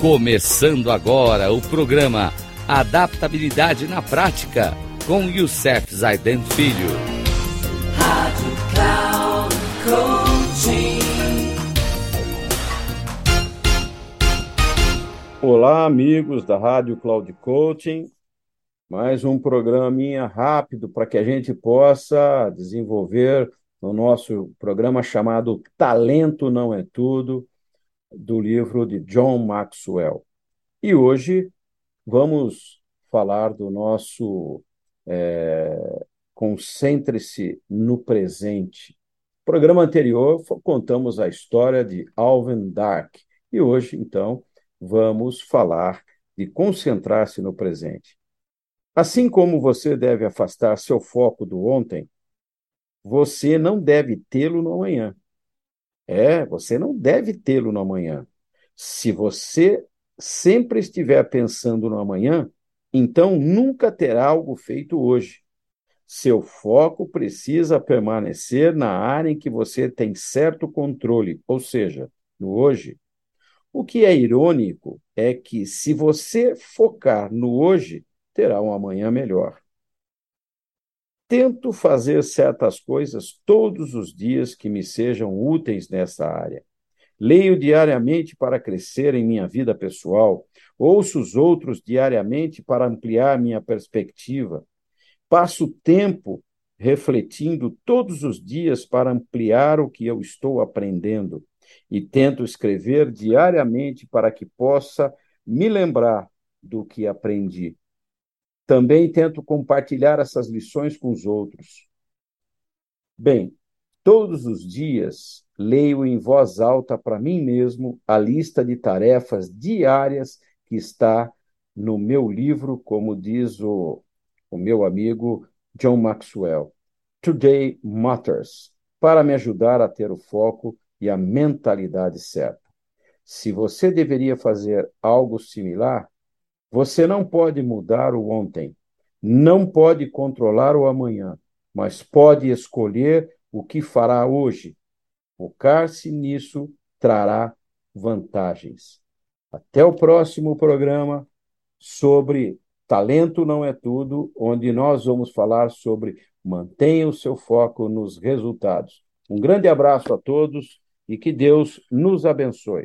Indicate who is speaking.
Speaker 1: Começando agora o programa Adaptabilidade na Prática com Youssef Zaiden Filho. Rádio Cloud
Speaker 2: Coaching. Olá, amigos da Rádio Cloud Coaching. Mais um programinha rápido para que a gente possa desenvolver no nosso programa chamado Talento Não É Tudo do livro de John Maxwell. E hoje vamos falar do nosso é, Concentre-se no Presente. No programa anterior contamos a história de Alvin Dark e hoje, então, vamos falar de concentrar-se no presente. Assim como você deve afastar seu foco do ontem, você não deve tê-lo no amanhã. É, você não deve tê-lo no amanhã. Se você sempre estiver pensando no amanhã, então nunca terá algo feito hoje. Seu foco precisa permanecer na área em que você tem certo controle, ou seja, no hoje. O que é irônico é que, se você focar no hoje, terá um amanhã melhor. Tento fazer certas coisas todos os dias que me sejam úteis nessa área. Leio diariamente para crescer em minha vida pessoal, ouço os outros diariamente para ampliar minha perspectiva. Passo tempo refletindo todos os dias para ampliar o que eu estou aprendendo e tento escrever diariamente para que possa me lembrar do que aprendi. Também tento compartilhar essas lições com os outros. Bem, todos os dias leio em voz alta para mim mesmo a lista de tarefas diárias que está no meu livro, como diz o, o meu amigo John Maxwell. Today Matters, para me ajudar a ter o foco e a mentalidade certa. Se você deveria fazer algo similar, você não pode mudar o ontem, não pode controlar o amanhã, mas pode escolher o que fará hoje. Focar-se nisso trará vantagens. Até o próximo programa sobre Talento Não É Tudo, onde nós vamos falar sobre mantenha o seu foco nos resultados. Um grande abraço a todos e que Deus nos abençoe.